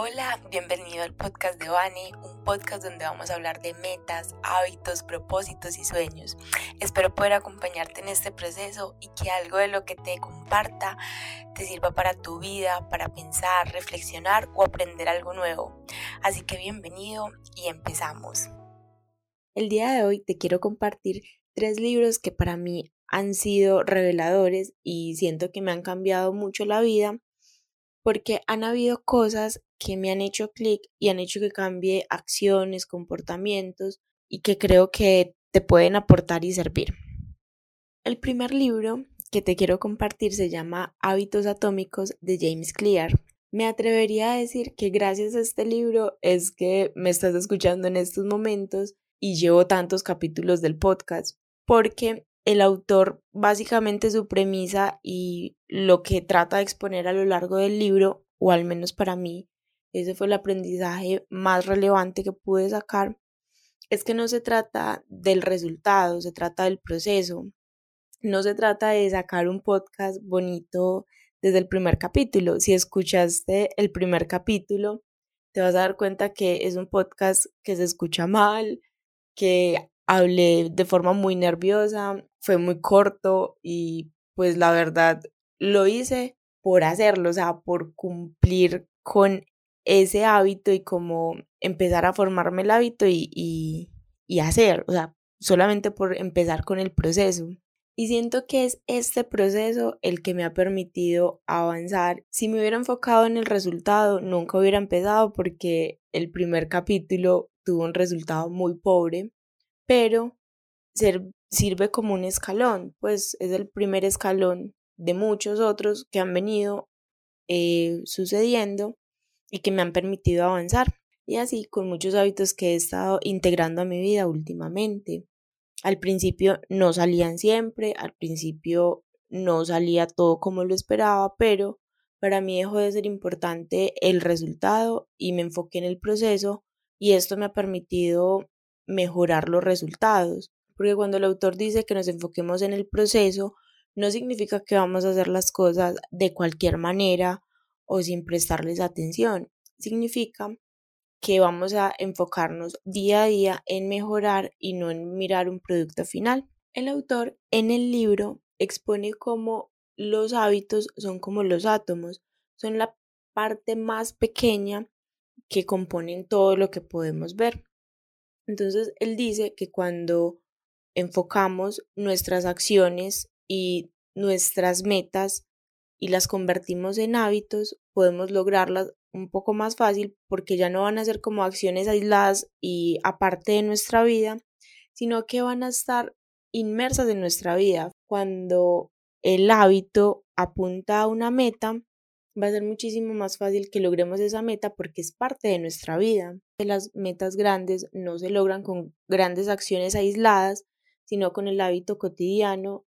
Hola, bienvenido al podcast de Vani, un podcast donde vamos a hablar de metas, hábitos, propósitos y sueños. Espero poder acompañarte en este proceso y que algo de lo que te comparta te sirva para tu vida, para pensar, reflexionar o aprender algo nuevo. Así que bienvenido y empezamos. El día de hoy te quiero compartir tres libros que para mí han sido reveladores y siento que me han cambiado mucho la vida porque han habido cosas que me han hecho clic y han hecho que cambie acciones, comportamientos y que creo que te pueden aportar y servir. El primer libro que te quiero compartir se llama Hábitos Atómicos de James Clear. Me atrevería a decir que gracias a este libro es que me estás escuchando en estos momentos y llevo tantos capítulos del podcast, porque el autor básicamente su premisa y lo que trata de exponer a lo largo del libro, o al menos para mí, ese fue el aprendizaje más relevante que pude sacar, es que no se trata del resultado, se trata del proceso. No se trata de sacar un podcast bonito desde el primer capítulo. Si escuchaste el primer capítulo, te vas a dar cuenta que es un podcast que se escucha mal, que hablé de forma muy nerviosa, fue muy corto y pues la verdad lo hice por hacerlo, o sea, por cumplir con ese hábito y como empezar a formarme el hábito y, y, y hacer, o sea, solamente por empezar con el proceso. Y siento que es este proceso el que me ha permitido avanzar. Si me hubiera enfocado en el resultado, nunca hubiera empezado porque el primer capítulo tuvo un resultado muy pobre, pero sirve como un escalón, pues es el primer escalón de muchos otros que han venido eh, sucediendo y que me han permitido avanzar. Y así con muchos hábitos que he estado integrando a mi vida últimamente. Al principio no salían siempre, al principio no salía todo como lo esperaba, pero para mí dejó de ser importante el resultado y me enfoqué en el proceso y esto me ha permitido mejorar los resultados. Porque cuando el autor dice que nos enfoquemos en el proceso, no significa que vamos a hacer las cosas de cualquier manera o sin prestarles atención. Significa que vamos a enfocarnos día a día en mejorar y no en mirar un producto final. El autor en el libro expone cómo los hábitos son como los átomos, son la parte más pequeña que componen todo lo que podemos ver. Entonces, él dice que cuando enfocamos nuestras acciones y nuestras metas y las convertimos en hábitos, podemos lograrlas un poco más fácil porque ya no van a ser como acciones aisladas y aparte de nuestra vida, sino que van a estar inmersas en nuestra vida. Cuando el hábito apunta a una meta, va a ser muchísimo más fácil que logremos esa meta porque es parte de nuestra vida. Las metas grandes no se logran con grandes acciones aisladas, sino con el hábito cotidiano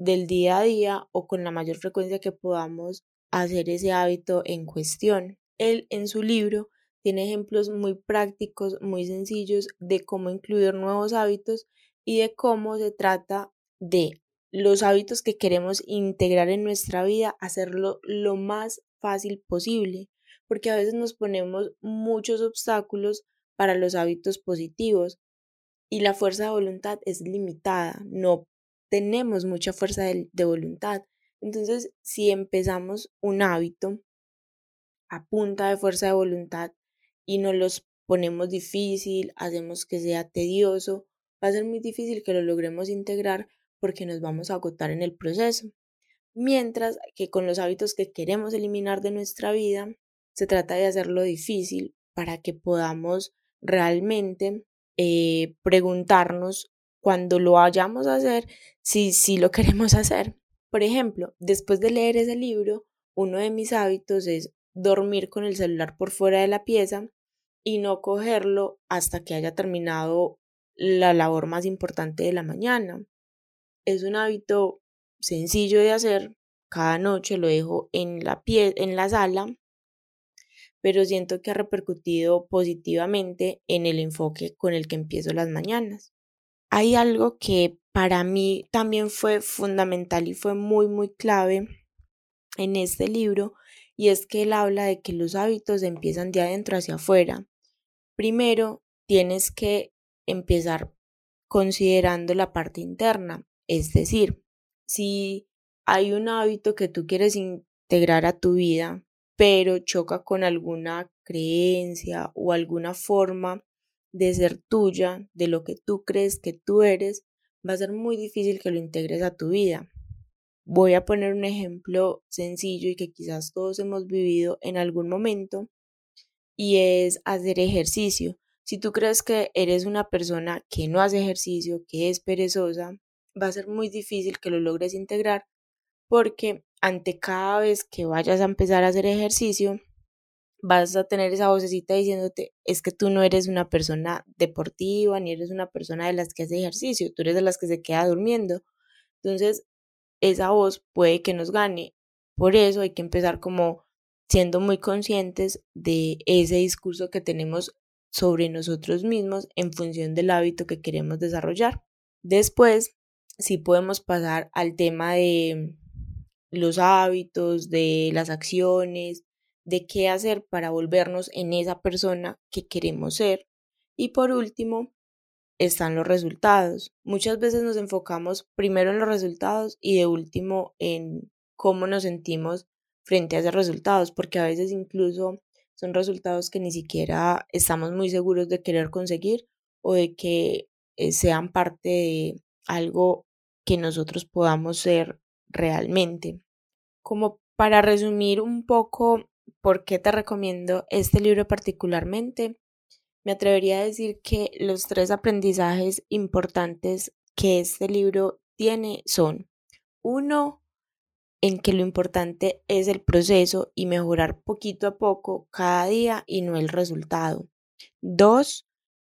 del día a día o con la mayor frecuencia que podamos hacer ese hábito en cuestión. Él en su libro tiene ejemplos muy prácticos, muy sencillos de cómo incluir nuevos hábitos y de cómo se trata de los hábitos que queremos integrar en nuestra vida, hacerlo lo más fácil posible, porque a veces nos ponemos muchos obstáculos para los hábitos positivos y la fuerza de voluntad es limitada, no tenemos mucha fuerza de, voluntad. Entonces, si empezamos un hábito a punta de fuerza de voluntad y nos los ponemos difícil, hacemos que sea tedioso, va a ser muy difícil que lo logremos integrar porque nos vamos a agotar en el proceso. Mientras que con los hábitos que queremos eliminar de nuestra vida, se trata de hacerlo difícil para que podamos realmente eh, preguntarnos cuando lo vayamos a hacer, si, si lo queremos hacer. Por ejemplo, después de leer ese libro, uno de mis hábitos es dormir con el celular por fuera de la pieza y no cogerlo hasta que haya terminado la labor más importante de la mañana. Es un hábito sencillo de hacer, cada noche lo dejo en la, pie en la sala, pero siento que ha repercutido positivamente en el enfoque con el que empiezo las mañanas hay algo que para mí también fue fundamental y fue muy, muy clave en este libro y es que él habla de que los hábitos empiezan de adentro hacia afuera. Primero, tienes que empezar considerando la parte interna, es decir, si hay un hábito que tú quieres integrar a tu vida, pero choca con alguna creencia o alguna forma de ser tuya, de lo que tú crees que tú eres, va a ser muy difícil que lo integres a tu vida. Voy a poner un ejemplo sencillo y que quizás todos hemos vivido en algún momento y es hacer ejercicio. Si tú crees que eres una persona que no hace ejercicio, que es perezosa, va a ser muy difícil que lo logres integrar porque ante cada vez que vayas a empezar a hacer ejercicio, vas a tener esa vocecita diciéndote, es que tú no eres una persona deportiva, ni eres una persona de las que hace ejercicio, tú eres de las que se queda durmiendo. Entonces, esa voz puede que nos gane. Por eso hay que empezar como siendo muy conscientes de ese discurso que tenemos sobre nosotros mismos en función del hábito que queremos desarrollar. Después, sí podemos pasar al tema de los hábitos, de las acciones, de qué hacer para volvernos en esa persona que queremos ser. Y por último, están los resultados. Muchas veces nos enfocamos primero en los resultados y de último en cómo nos sentimos frente a esos resultados, porque a veces incluso son resultados que ni siquiera estamos muy seguros de querer conseguir o de que eh, sean parte de algo que nosotros podamos ser realmente. Como para resumir un poco por qué te recomiendo este libro particularmente, me atrevería a decir que los tres aprendizajes importantes que este libro tiene son, uno, en que lo importante es el proceso y mejorar poquito a poco cada día y no el resultado. Dos,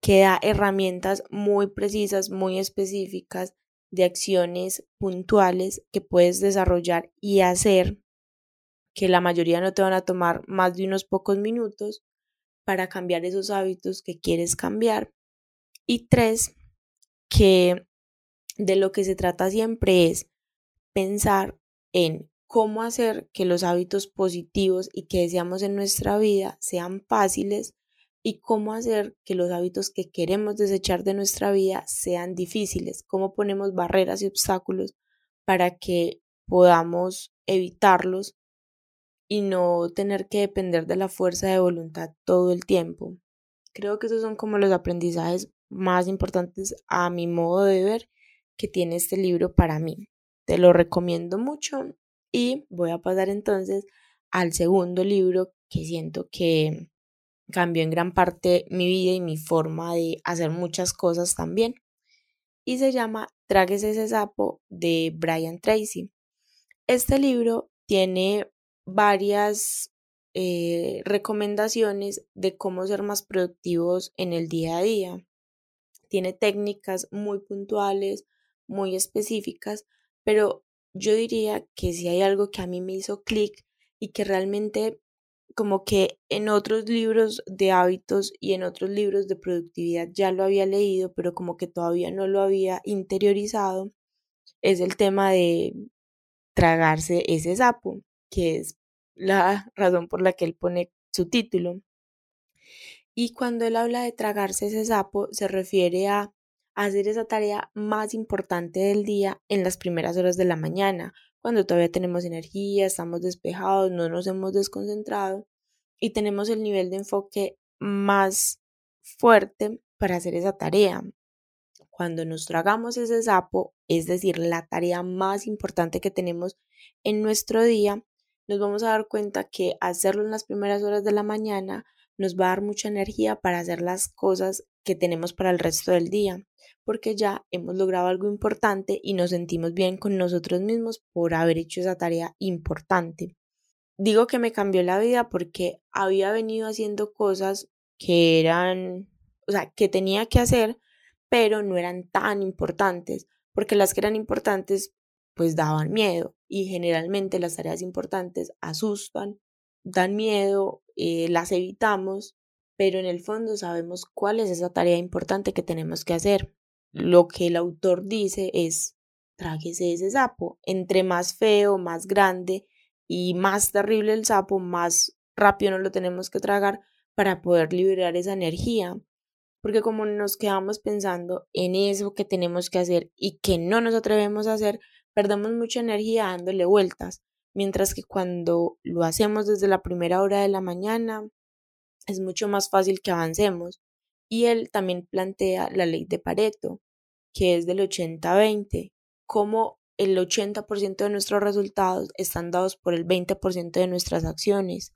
que da herramientas muy precisas, muy específicas de acciones puntuales que puedes desarrollar y hacer que la mayoría no te van a tomar más de unos pocos minutos para cambiar esos hábitos que quieres cambiar. Y tres, que de lo que se trata siempre es pensar en cómo hacer que los hábitos positivos y que deseamos en nuestra vida sean fáciles y cómo hacer que los hábitos que queremos desechar de nuestra vida sean difíciles, cómo ponemos barreras y obstáculos para que podamos evitarlos y no tener que depender de la fuerza de voluntad todo el tiempo. Creo que esos son como los aprendizajes más importantes a mi modo de ver que tiene este libro para mí. Te lo recomiendo mucho y voy a pasar entonces al segundo libro que siento que cambió en gran parte mi vida y mi forma de hacer muchas cosas también. Y se llama Tragues ese sapo de Brian Tracy. Este libro tiene varias eh, recomendaciones de cómo ser más productivos en el día a día. Tiene técnicas muy puntuales, muy específicas, pero yo diría que si hay algo que a mí me hizo clic y que realmente como que en otros libros de hábitos y en otros libros de productividad ya lo había leído, pero como que todavía no lo había interiorizado, es el tema de tragarse ese sapo que es la razón por la que él pone su título. Y cuando él habla de tragarse ese sapo, se refiere a hacer esa tarea más importante del día en las primeras horas de la mañana, cuando todavía tenemos energía, estamos despejados, no nos hemos desconcentrado y tenemos el nivel de enfoque más fuerte para hacer esa tarea. Cuando nos tragamos ese sapo, es decir, la tarea más importante que tenemos en nuestro día, nos vamos a dar cuenta que hacerlo en las primeras horas de la mañana nos va a dar mucha energía para hacer las cosas que tenemos para el resto del día, porque ya hemos logrado algo importante y nos sentimos bien con nosotros mismos por haber hecho esa tarea importante. Digo que me cambió la vida porque había venido haciendo cosas que eran, o sea, que tenía que hacer, pero no eran tan importantes, porque las que eran importantes pues daban miedo y generalmente las tareas importantes asustan, dan miedo, eh, las evitamos, pero en el fondo sabemos cuál es esa tarea importante que tenemos que hacer. Lo que el autor dice es, tráguese ese sapo, entre más feo, más grande y más terrible el sapo, más rápido no lo tenemos que tragar para poder liberar esa energía. Porque como nos quedamos pensando en eso que tenemos que hacer y que no nos atrevemos a hacer, perdemos mucha energía dándole vueltas. Mientras que cuando lo hacemos desde la primera hora de la mañana, es mucho más fácil que avancemos. Y él también plantea la ley de Pareto, que es del 80-20, como el 80% de nuestros resultados están dados por el 20% de nuestras acciones.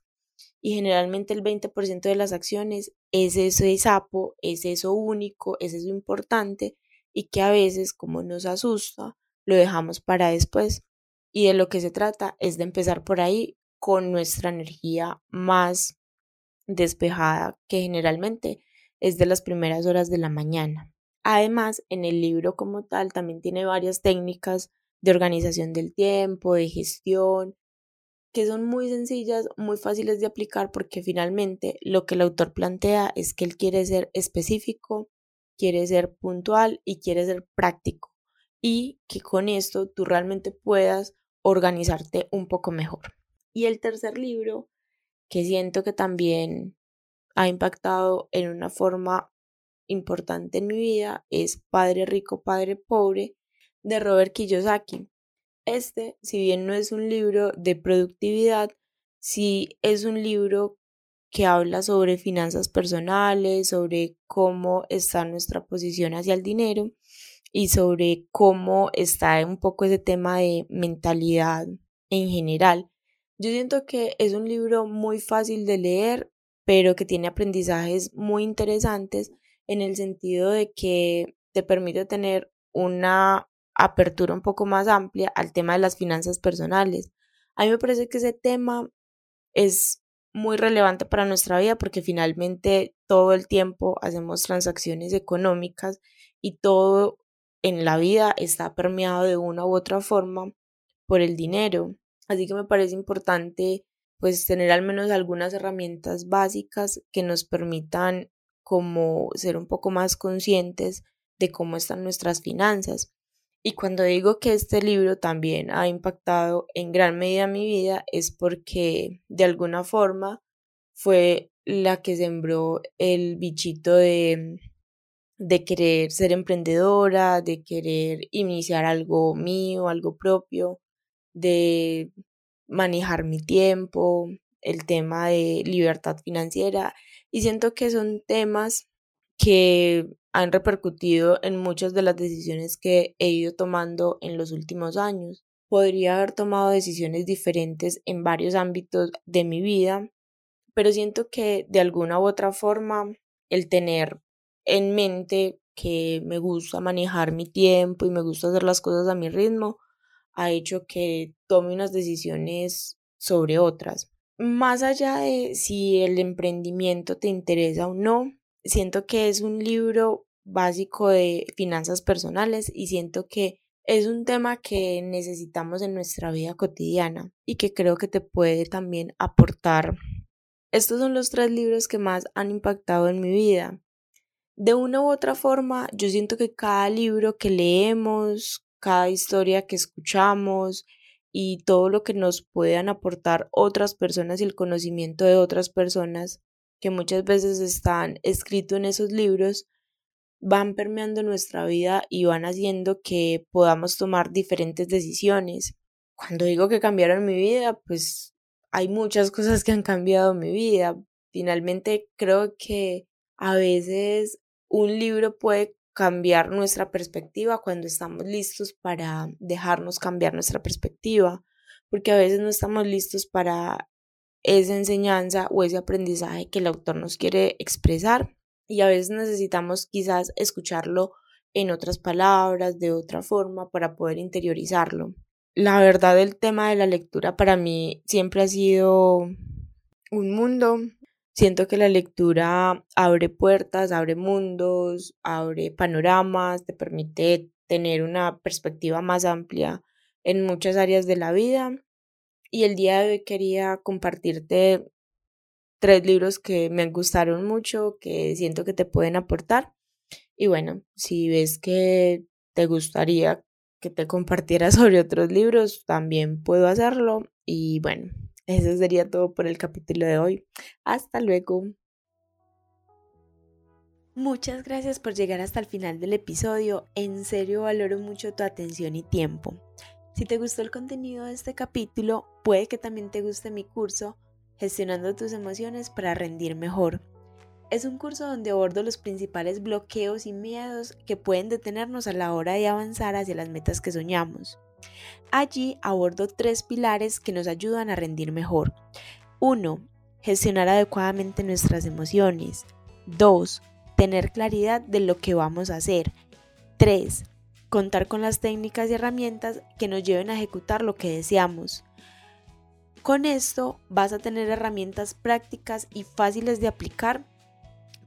Y generalmente el 20% de las acciones es ese sapo, es eso único, es eso importante y que a veces, como nos asusta, lo dejamos para después. Y de lo que se trata es de empezar por ahí con nuestra energía más despejada, que generalmente es de las primeras horas de la mañana. Además, en el libro como tal también tiene varias técnicas de organización del tiempo, de gestión, que son muy sencillas, muy fáciles de aplicar porque finalmente lo que el autor plantea es que él quiere ser específico, quiere ser puntual y quiere ser práctico y que con esto tú realmente puedas organizarte un poco mejor. Y el tercer libro, que siento que también ha impactado en una forma importante en mi vida, es Padre Rico, Padre Pobre de Robert Kiyosaki. Este, si bien no es un libro de productividad, sí es un libro que habla sobre finanzas personales, sobre cómo está nuestra posición hacia el dinero y sobre cómo está un poco ese tema de mentalidad en general. Yo siento que es un libro muy fácil de leer, pero que tiene aprendizajes muy interesantes en el sentido de que te permite tener una apertura un poco más amplia al tema de las finanzas personales. A mí me parece que ese tema es muy relevante para nuestra vida porque finalmente todo el tiempo hacemos transacciones económicas y todo en la vida está permeado de una u otra forma por el dinero. Así que me parece importante pues tener al menos algunas herramientas básicas que nos permitan como ser un poco más conscientes de cómo están nuestras finanzas. Y cuando digo que este libro también ha impactado en gran medida mi vida es porque de alguna forma fue la que sembró el bichito de, de querer ser emprendedora, de querer iniciar algo mío, algo propio, de manejar mi tiempo, el tema de libertad financiera. Y siento que son temas que han repercutido en muchas de las decisiones que he ido tomando en los últimos años. Podría haber tomado decisiones diferentes en varios ámbitos de mi vida, pero siento que de alguna u otra forma el tener en mente que me gusta manejar mi tiempo y me gusta hacer las cosas a mi ritmo ha hecho que tome unas decisiones sobre otras. Más allá de si el emprendimiento te interesa o no, siento que es un libro básico de finanzas personales y siento que es un tema que necesitamos en nuestra vida cotidiana y que creo que te puede también aportar. Estos son los tres libros que más han impactado en mi vida. De una u otra forma, yo siento que cada libro que leemos, cada historia que escuchamos y todo lo que nos puedan aportar otras personas y el conocimiento de otras personas que muchas veces están escritos en esos libros, van permeando nuestra vida y van haciendo que podamos tomar diferentes decisiones. Cuando digo que cambiaron mi vida, pues hay muchas cosas que han cambiado mi vida. Finalmente creo que a veces un libro puede cambiar nuestra perspectiva cuando estamos listos para dejarnos cambiar nuestra perspectiva, porque a veces no estamos listos para esa enseñanza o ese aprendizaje que el autor nos quiere expresar y a veces necesitamos quizás escucharlo en otras palabras, de otra forma, para poder interiorizarlo. La verdad, el tema de la lectura para mí siempre ha sido un mundo. Siento que la lectura abre puertas, abre mundos, abre panoramas, te permite tener una perspectiva más amplia en muchas áreas de la vida. Y el día de hoy quería compartirte tres libros que me gustaron mucho, que siento que te pueden aportar. Y bueno, si ves que te gustaría que te compartiera sobre otros libros, también puedo hacerlo. Y bueno, eso sería todo por el capítulo de hoy. Hasta luego. Muchas gracias por llegar hasta el final del episodio. En serio valoro mucho tu atención y tiempo. Si te gustó el contenido de este capítulo, puede que también te guste mi curso Gestionando tus emociones para rendir mejor. Es un curso donde abordo los principales bloqueos y miedos que pueden detenernos a la hora de avanzar hacia las metas que soñamos. Allí abordo tres pilares que nos ayudan a rendir mejor. 1. Gestionar adecuadamente nuestras emociones. 2 tener claridad de lo que vamos a hacer. 3. Contar con las técnicas y herramientas que nos lleven a ejecutar lo que deseamos. Con esto vas a tener herramientas prácticas y fáciles de aplicar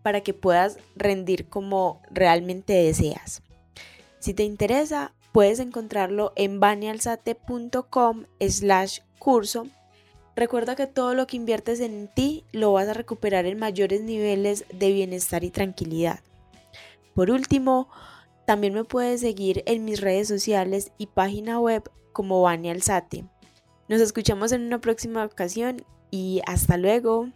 para que puedas rendir como realmente deseas. Si te interesa, puedes encontrarlo en banialsate.com slash curso Recuerda que todo lo que inviertes en ti lo vas a recuperar en mayores niveles de bienestar y tranquilidad. Por último, también me puedes seguir en mis redes sociales y página web como Vania Alzate. Nos escuchamos en una próxima ocasión y hasta luego.